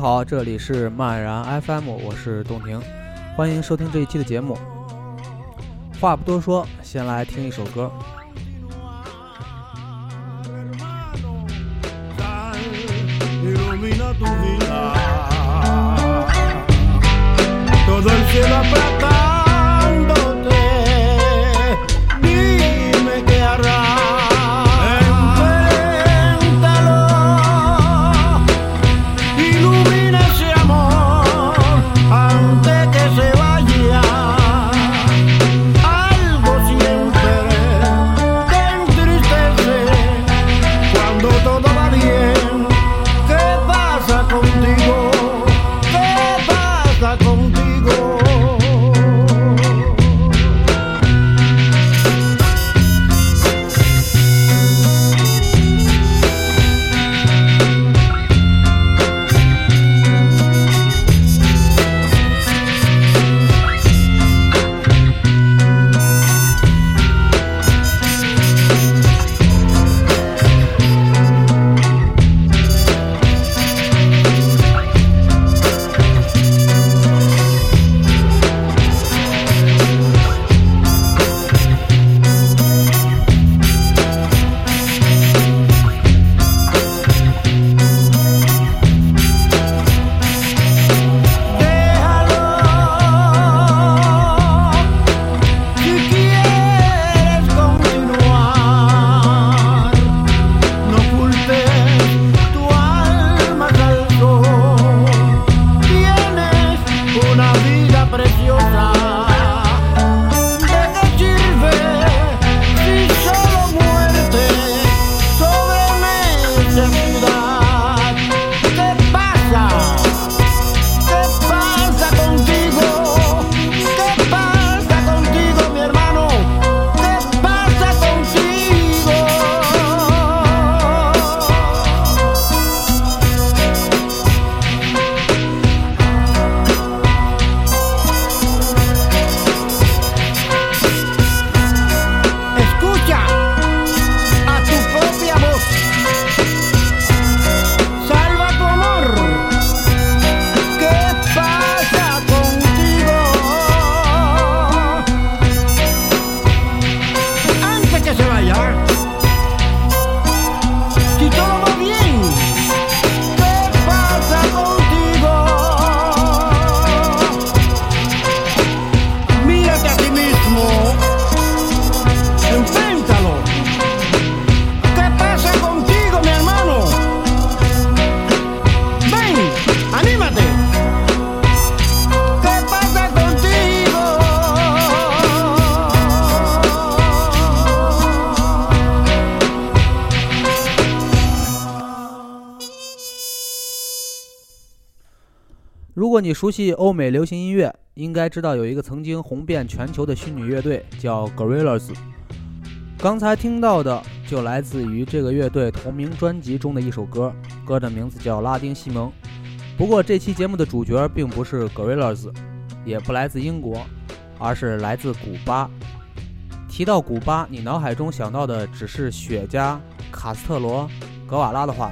好，这里是漫然 FM，我是洞庭，欢迎收听这一期的节目。话不多说，先来听一首歌。你熟悉欧美流行音乐，应该知道有一个曾经红遍全球的虚拟乐队叫 Gorillaz。刚才听到的就来自于这个乐队同名专辑中的一首歌，歌的名字叫《拉丁西蒙》。不过这期节目的主角并不是 Gorillaz，也不来自英国，而是来自古巴。提到古巴，你脑海中想到的只是雪茄、卡斯特罗、格瓦拉的话，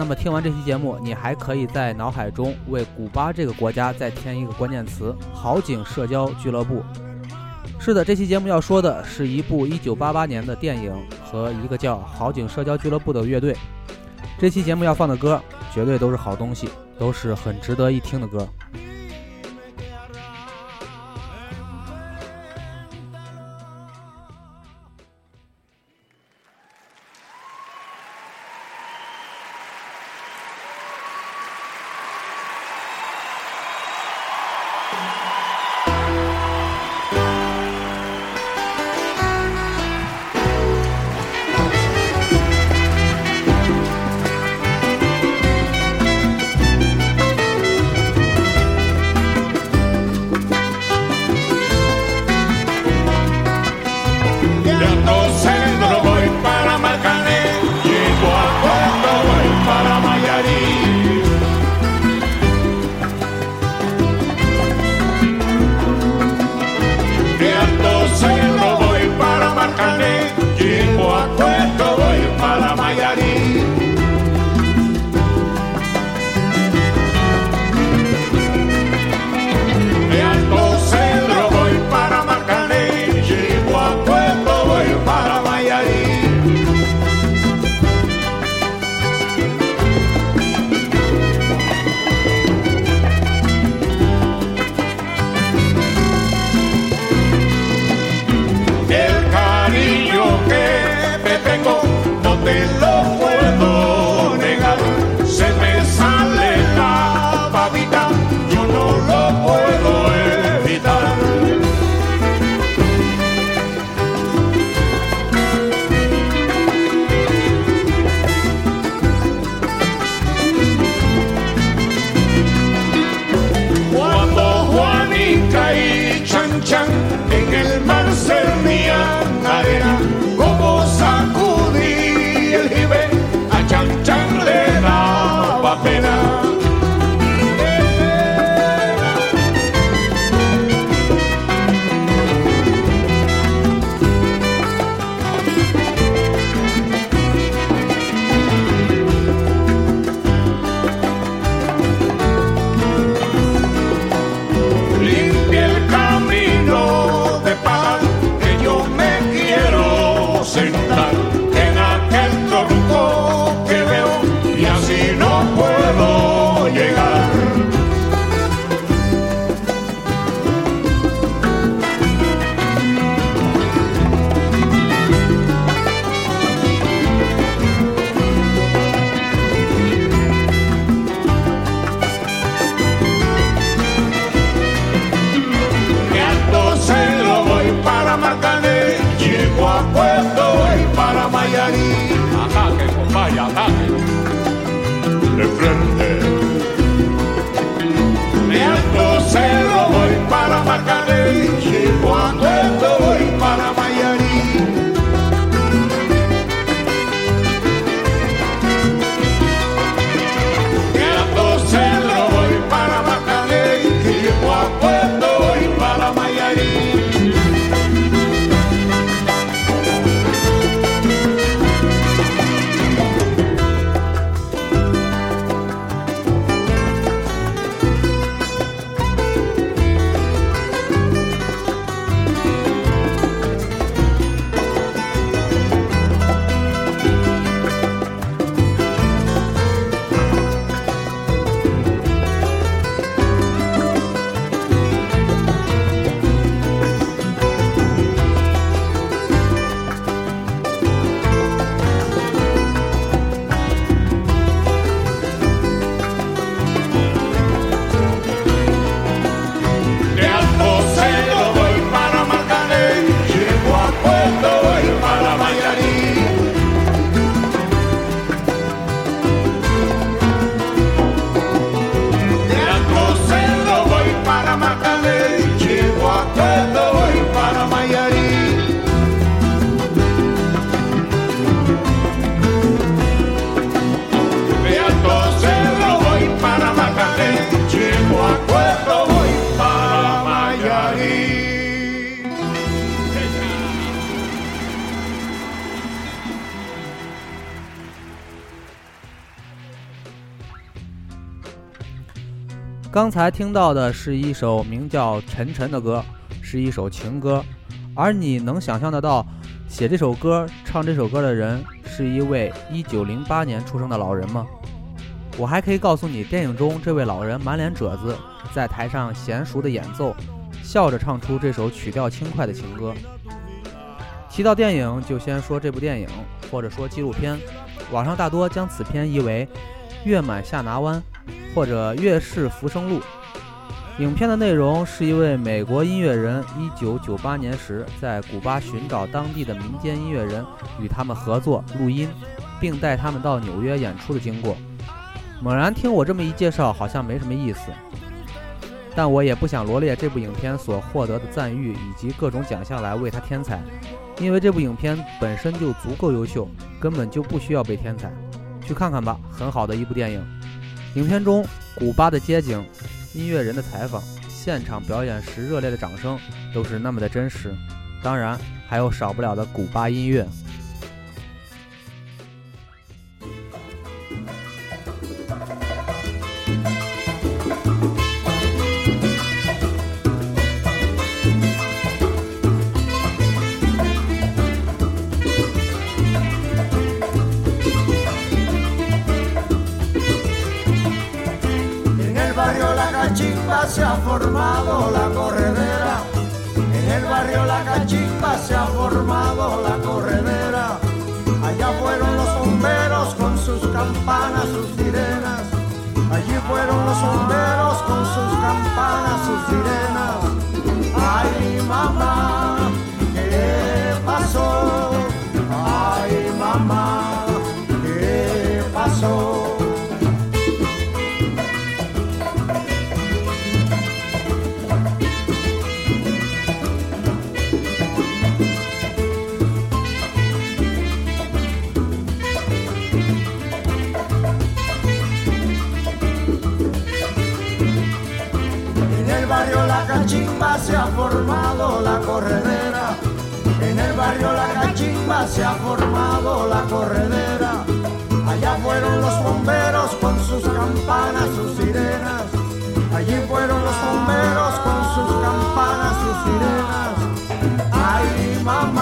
那么听完这期节目，你还可以在脑海中为古巴这个国家再添一个关键词“好景社交俱乐部”。是的，这期节目要说的是一部1988年的电影和一个叫“好景社交俱乐部”的乐队。这期节目要放的歌绝对都是好东西，都是很值得一听的歌。刚才听到的是一首名叫《晨晨》的歌，是一首情歌。而你能想象得到，写这首歌、唱这首歌的人是一位1908年出生的老人吗？我还可以告诉你，电影中这位老人满脸褶子，在台上娴熟的演奏，笑着唱出这首曲调轻快的情歌。提到电影，就先说这部电影，或者说纪录片。网上大多将此片译为《月满下拿湾》或者《月是浮生录》。影片的内容是一位美国音乐人1998年时在古巴寻找当地的民间音乐人，与他们合作录音，并带他们到纽约演出的经过。猛然听我这么一介绍，好像没什么意思，但我也不想罗列这部影片所获得的赞誉以及各种奖项来为它添彩。因为这部影片本身就足够优秀，根本就不需要被添彩。去看看吧，很好的一部电影。影片中古巴的街景、音乐人的采访、现场表演时热烈的掌声，都是那么的真实。当然，还有少不了的古巴音乐。Campanas, sus sirenas. Allí fueron los bomberos con sus campanas, sus sirenas. Ay, mamá,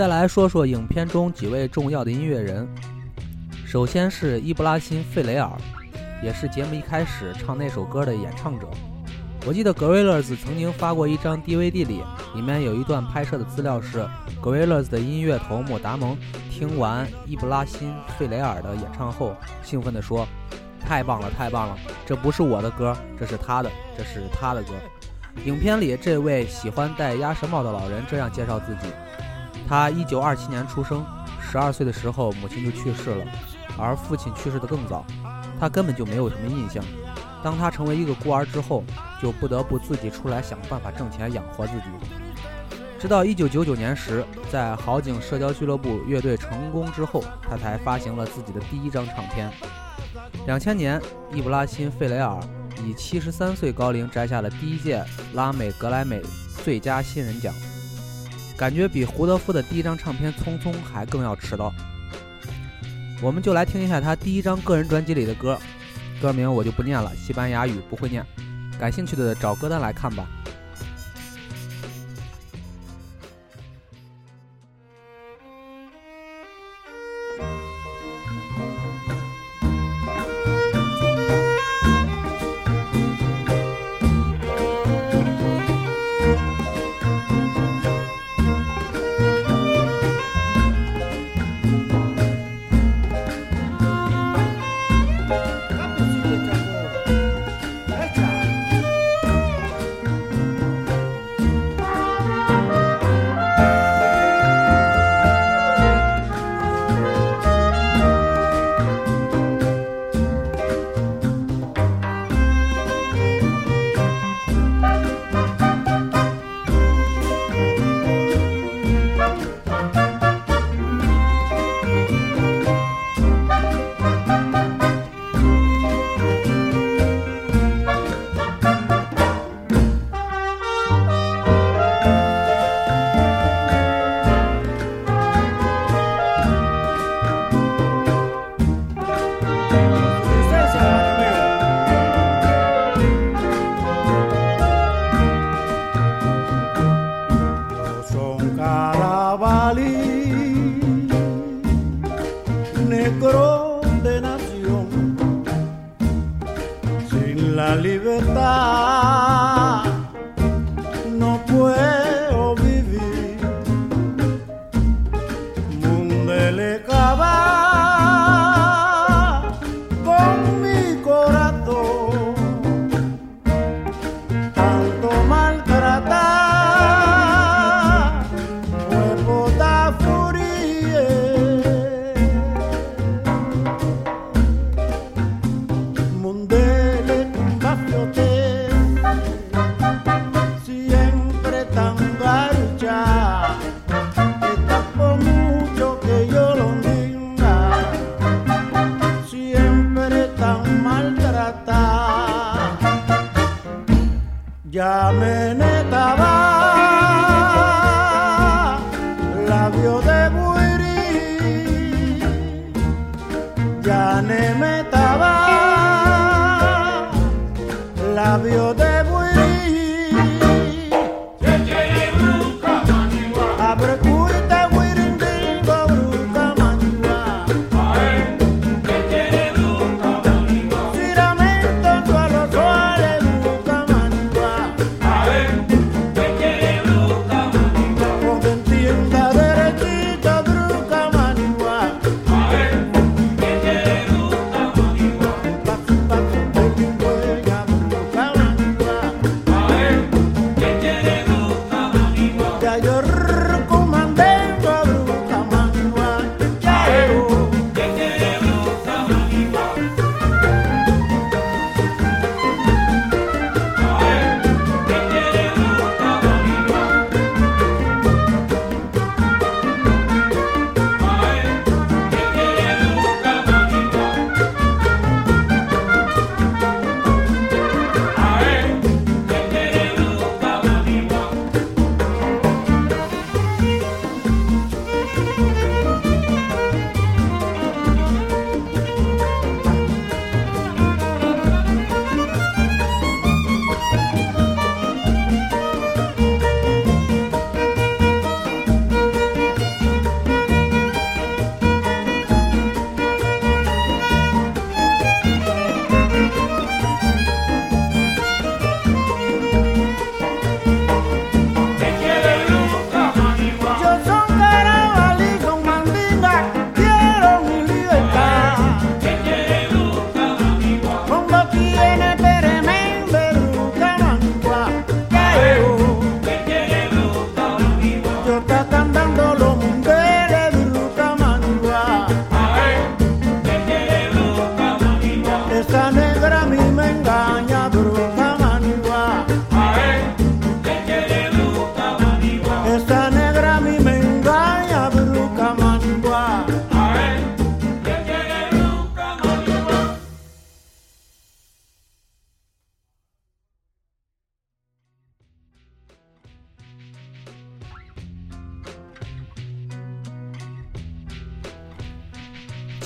再来说说影片中几位重要的音乐人。首先是伊布拉辛·费雷尔，也是节目一开始唱那首歌的演唱者。我记得 Gorillaz 曾经发过一张 DVD 里，里面有一段拍摄的资料是 Gorillaz 的音乐头目达蒙听完伊布拉辛·费雷尔的演唱后，兴奋地说：“太棒了，太棒了！这不是我的歌，这是他的，这是他的歌。”影片里这位喜欢戴鸭舌帽的老人这样介绍自己。他一九二七年出生，十二岁的时候母亲就去世了，而父亲去世的更早，他根本就没有什么印象。当他成为一个孤儿之后，就不得不自己出来想办法挣钱养活自己。直到一九九九年时，在好景社交俱乐部乐队成功之后，他才发行了自己的第一张唱片。两千年，伊布拉辛·费雷尔以七十三岁高龄摘下了第一届拉美格莱美最佳新人奖。感觉比胡德夫的第一张唱片《匆匆》还更要迟到。我们就来听一下他第一张个人专辑里的歌，歌名我就不念了，西班牙语不会念，感兴趣的找歌单来看吧。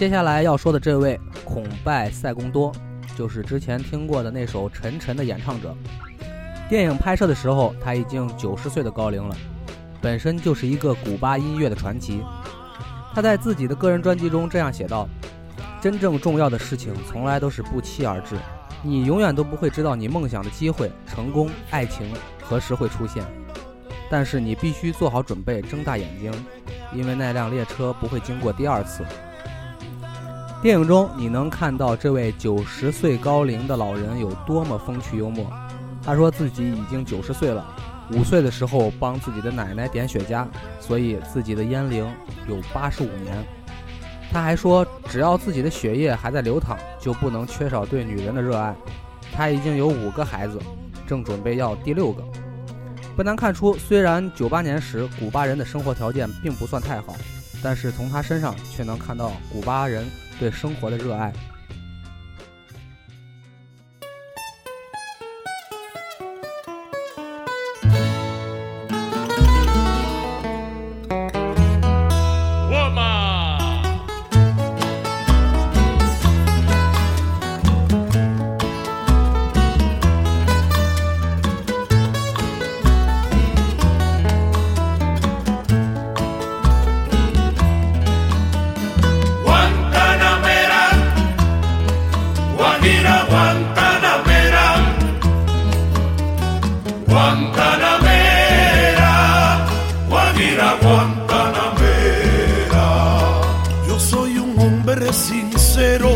接下来要说的这位孔拜塞贡多，就是之前听过的那首《沉沉》的演唱者。电影拍摄的时候，他已经九十岁的高龄了，本身就是一个古巴音乐的传奇。他在自己的个人专辑中这样写道：“真正重要的事情从来都是不期而至，你永远都不会知道你梦想的机会、成功、爱情何时会出现，但是你必须做好准备，睁大眼睛，因为那辆列车不会经过第二次。”电影中你能看到这位九十岁高龄的老人有多么风趣幽默。他说自己已经九十岁了，五岁的时候帮自己的奶奶点雪茄，所以自己的烟龄有八十五年。他还说，只要自己的血液还在流淌，就不能缺少对女人的热爱。他已经有五个孩子，正准备要第六个。不难看出，虽然九八年时古巴人的生活条件并不算太好，但是从他身上却能看到古巴人对生活的热爱。Guantanamera, Guantanamera, Guajira Guantanamera. Yo soy un hombre sincero,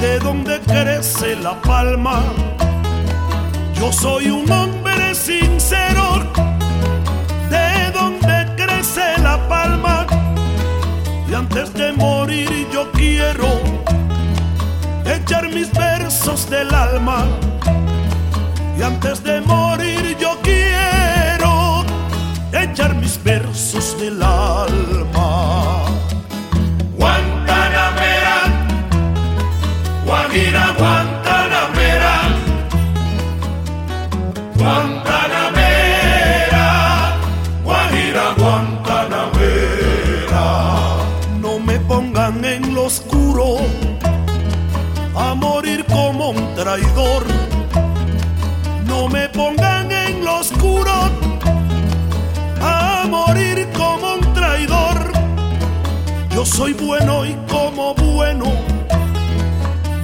de donde crece la palma. Yo soy un hombre sincero, de donde crece la palma. Y antes de morir yo quiero mis versos del alma. Y antes de morir yo quiero echar mis versos del alma. Soy bueno y como bueno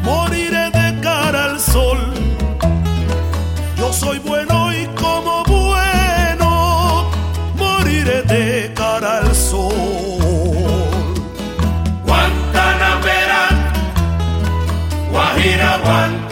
moriré de cara al sol yo soy bueno y como bueno moriré de cara al sol. Guantanamera, Guajira, Guantanamera,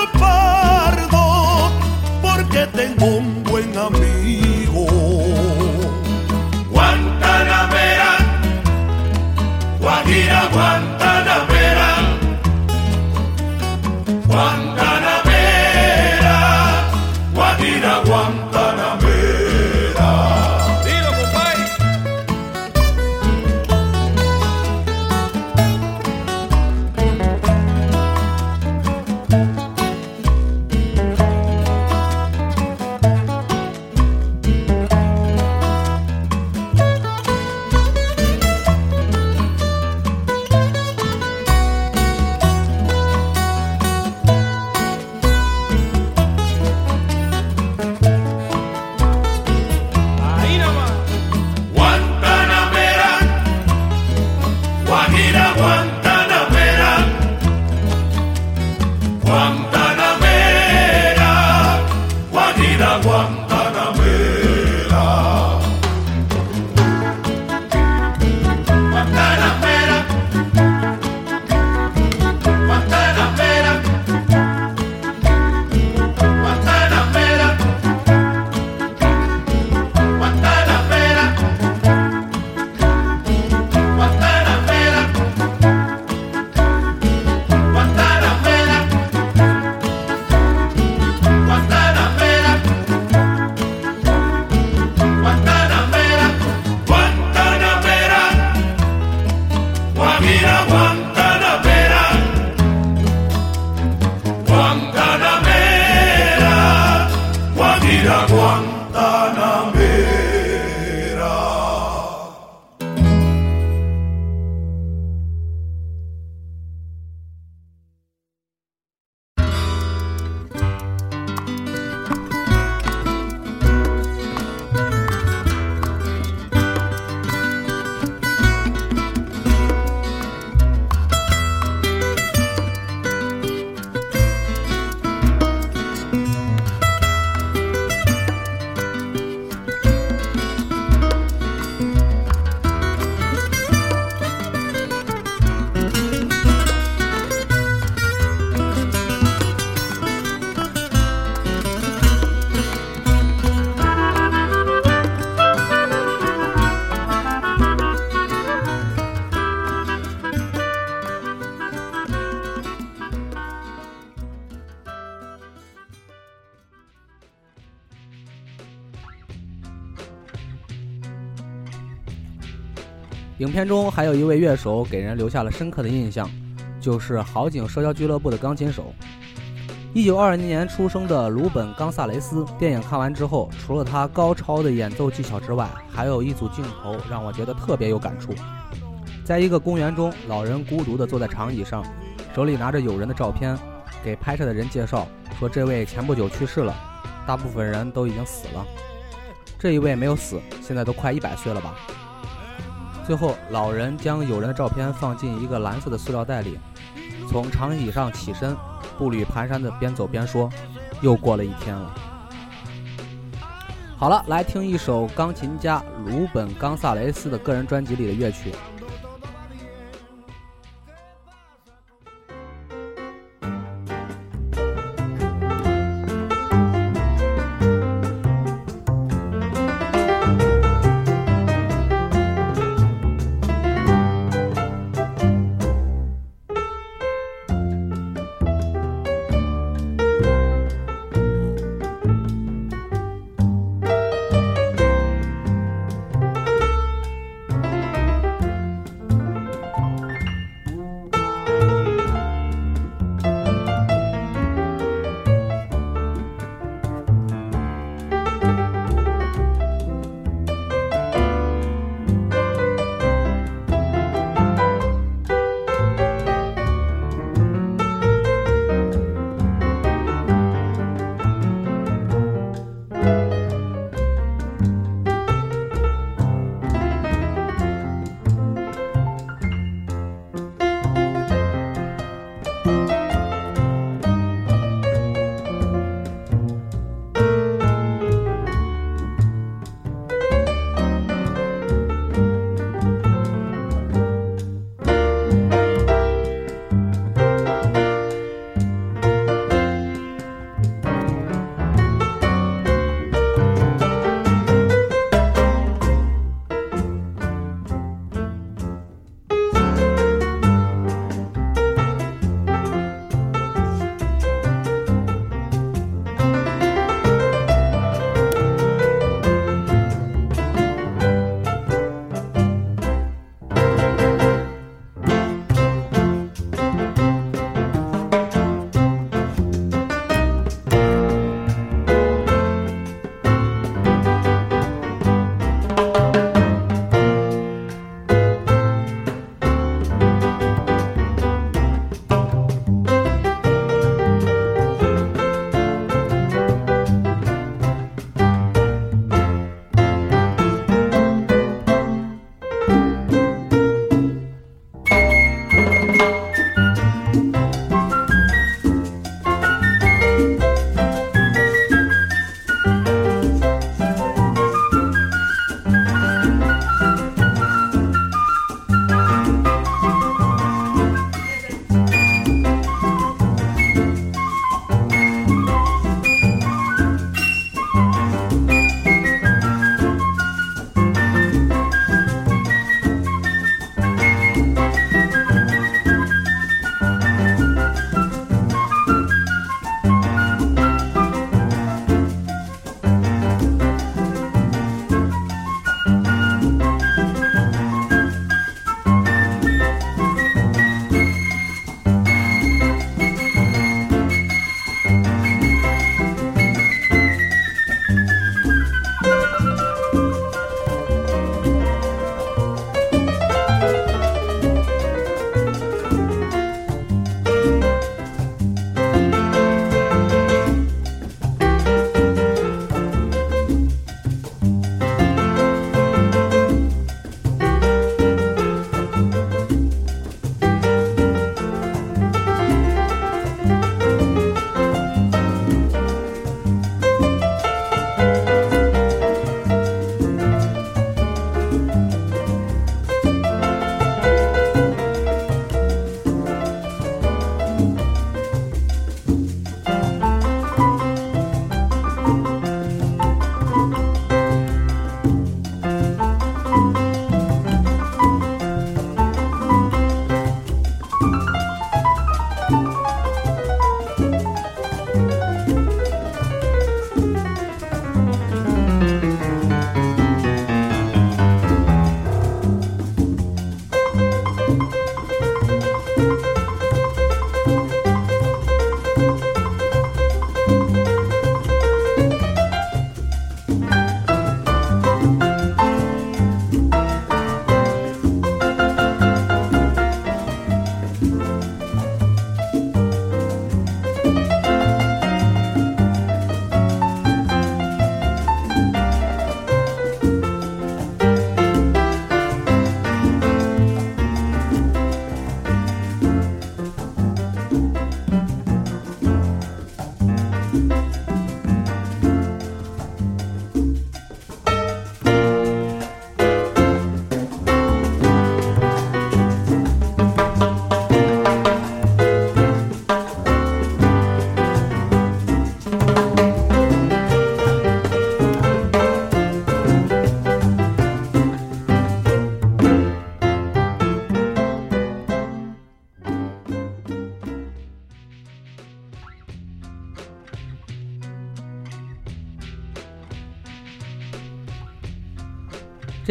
tengo un buen amigo. Guantanamera, Guajira Guantanamera, Guantanamera, 影片中还有一位乐手给人留下了深刻的印象，就是好景社交俱乐部的钢琴手。一九二零年出生的鲁本·冈萨雷斯，电影看完之后，除了他高超的演奏技巧之外，还有一组镜头让我觉得特别有感触。在一个公园中，老人孤独地坐在长椅上，手里拿着友人的照片，给拍摄的人介绍说：“这位前不久去世了，大部分人都已经死了，这一位没有死，现在都快一百岁了吧。”最后，老人将友人的照片放进一个蓝色的塑料袋里，从长椅上起身，步履蹒跚的边走边说：“又过了一天了。”好了，来听一首钢琴家鲁本·冈萨雷斯的个人专辑里的乐曲。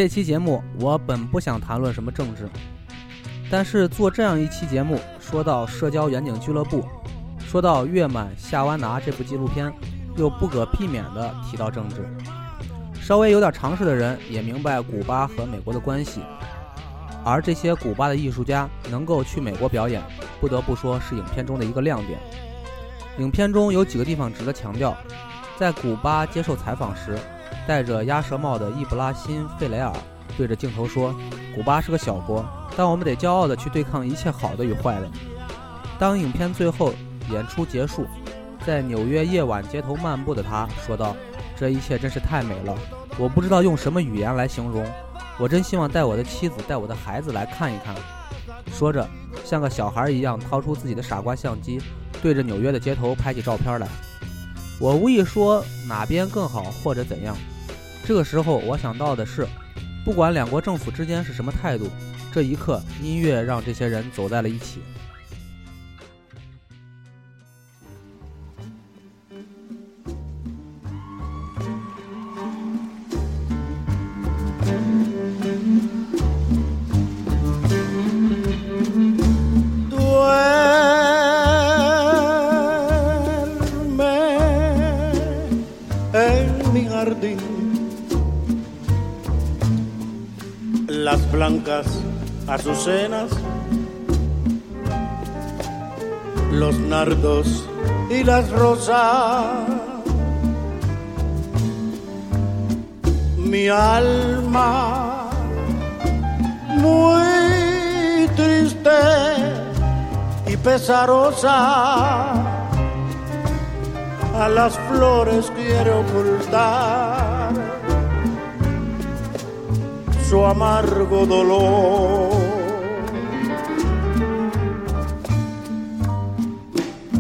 这期节目我本不想谈论什么政治，但是做这样一期节目，说到社交远景俱乐部，说到《月满夏湾拿》这部纪录片，又不可避免地提到政治。稍微有点常识的人也明白古巴和美国的关系，而这些古巴的艺术家能够去美国表演，不得不说是影片中的一个亮点。影片中有几个地方值得强调，在古巴接受采访时。戴着鸭舌帽的伊布拉辛·费雷尔对着镜头说：“古巴是个小国，但我们得骄傲地去对抗一切好的与坏的。”当影片最后演出结束，在纽约夜晚街头漫步的他说道：“这一切真是太美了，我不知道用什么语言来形容。我真希望带我的妻子、带我的孩子来看一看。”说着，像个小孩一样掏出自己的傻瓜相机，对着纽约的街头拍起照片来。我无意说哪边更好或者怎样。这个时候，我想到的是，不管两国政府之间是什么态度，这一刻，音乐让这些人走在了一起。Blancas azucenas, los nardos y las rosas. Mi alma muy triste y pesarosa a las flores quiere ocultar su amargo dolor.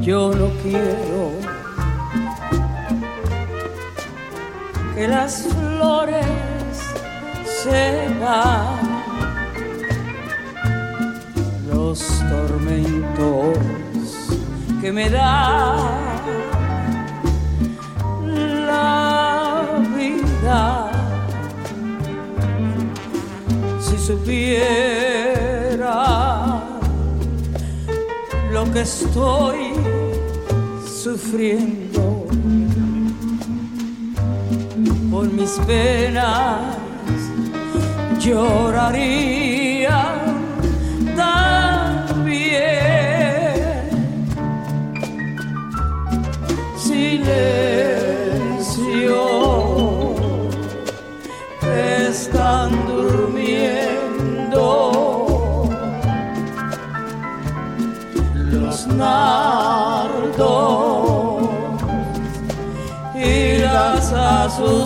Yo no quiero que las flores sepan los tormentos que me da supiera lo que estoy sufriendo por mis penas, lloraría nardos y las azucenas.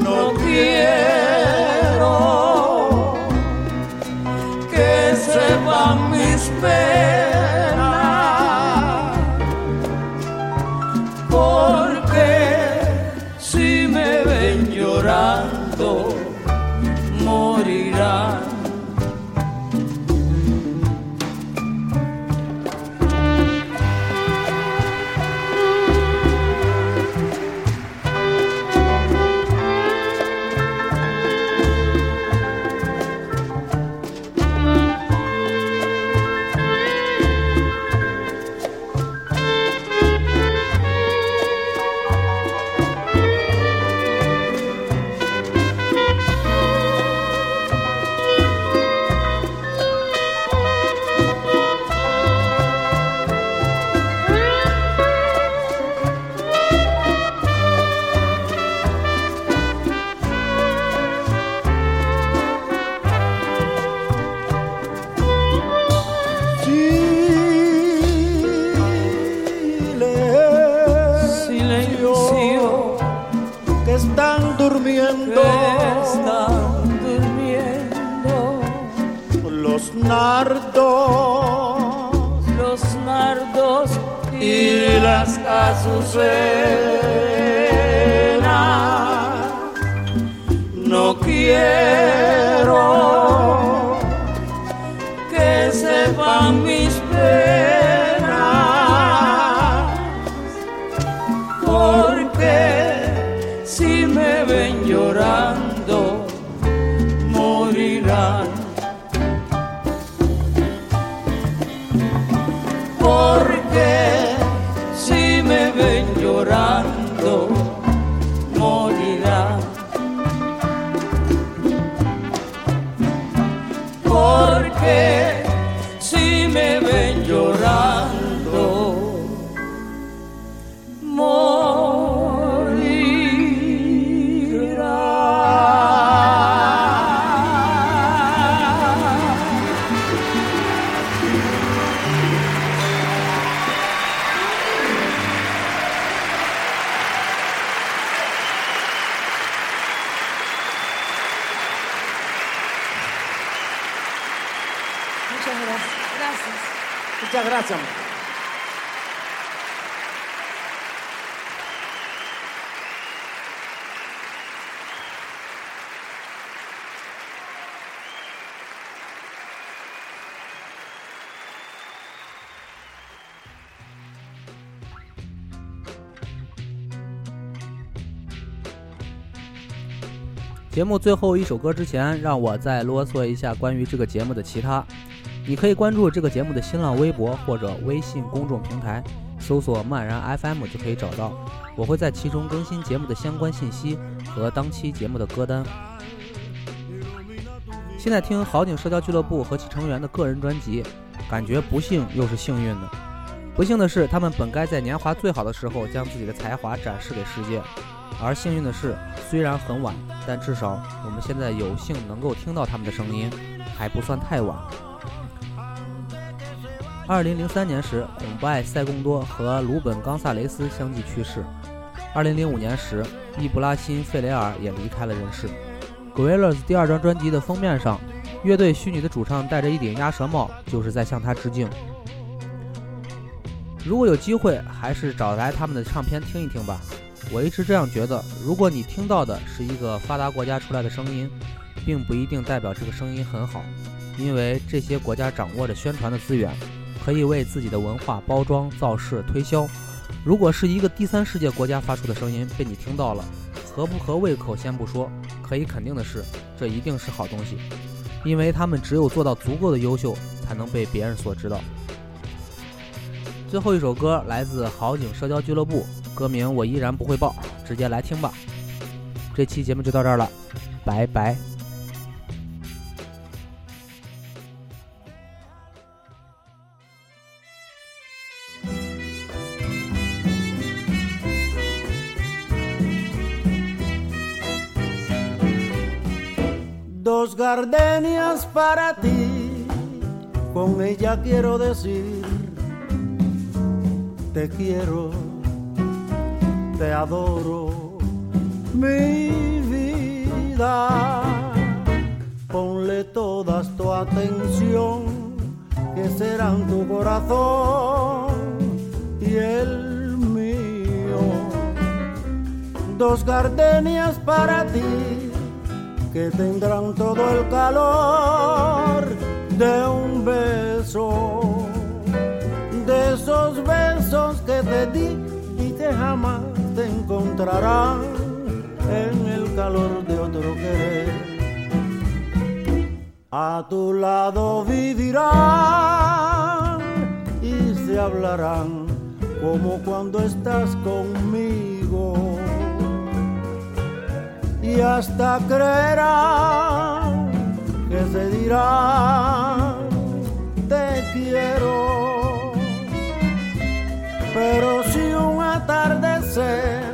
No quiero que sepan mis penas, mis. 节目最后一首歌之前，让我再啰嗦一下关于这个节目的其他。你可以关注这个节目的新浪微博或者微信公众平台，搜索“漫然 FM” 就可以找到。我会在其中更新节目的相关信息和当期节目的歌单。现在听好景社交俱乐部和其成员的个人专辑，感觉不幸又是幸运的。不幸的是，他们本该在年华最好的时候将自己的才华展示给世界。而幸运的是，虽然很晚，但至少我们现在有幸能够听到他们的声音，还不算太晚。二零零三年时，孔布艾塞贡多和鲁本冈萨雷斯相继去世。二零零五年时，伊布拉辛费雷尔也离开了人世。Gorillaz 第二张专辑的封面上，乐队虚拟的主唱戴着一顶鸭舌帽，就是在向他致敬。如果有机会，还是找来他们的唱片听一听吧。我一直这样觉得，如果你听到的是一个发达国家出来的声音，并不一定代表这个声音很好，因为这些国家掌握着宣传的资源，可以为自己的文化包装、造势、推销。如果是一个第三世界国家发出的声音被你听到了，合不合胃口先不说，可以肯定的是，这一定是好东西，因为他们只有做到足够的优秀，才能被别人所知道。最后一首歌来自好景社交俱乐部。歌名我依然不会报，直接来听吧。这期节目就到这儿了，拜拜。Dos gardenias para ti, con ella quiero decir, te quiero te adoro, mi vida. Ponle todas tu atención, que serán tu corazón y el mío. Dos gardenias para ti, que tendrán todo el calor de un beso, de esos besos que te di y que jamás te encontrarán en el calor de otro querer. A tu lado vivirán y se hablarán como cuando estás conmigo. Y hasta creerán que se dirán te quiero. Pero si un atardecer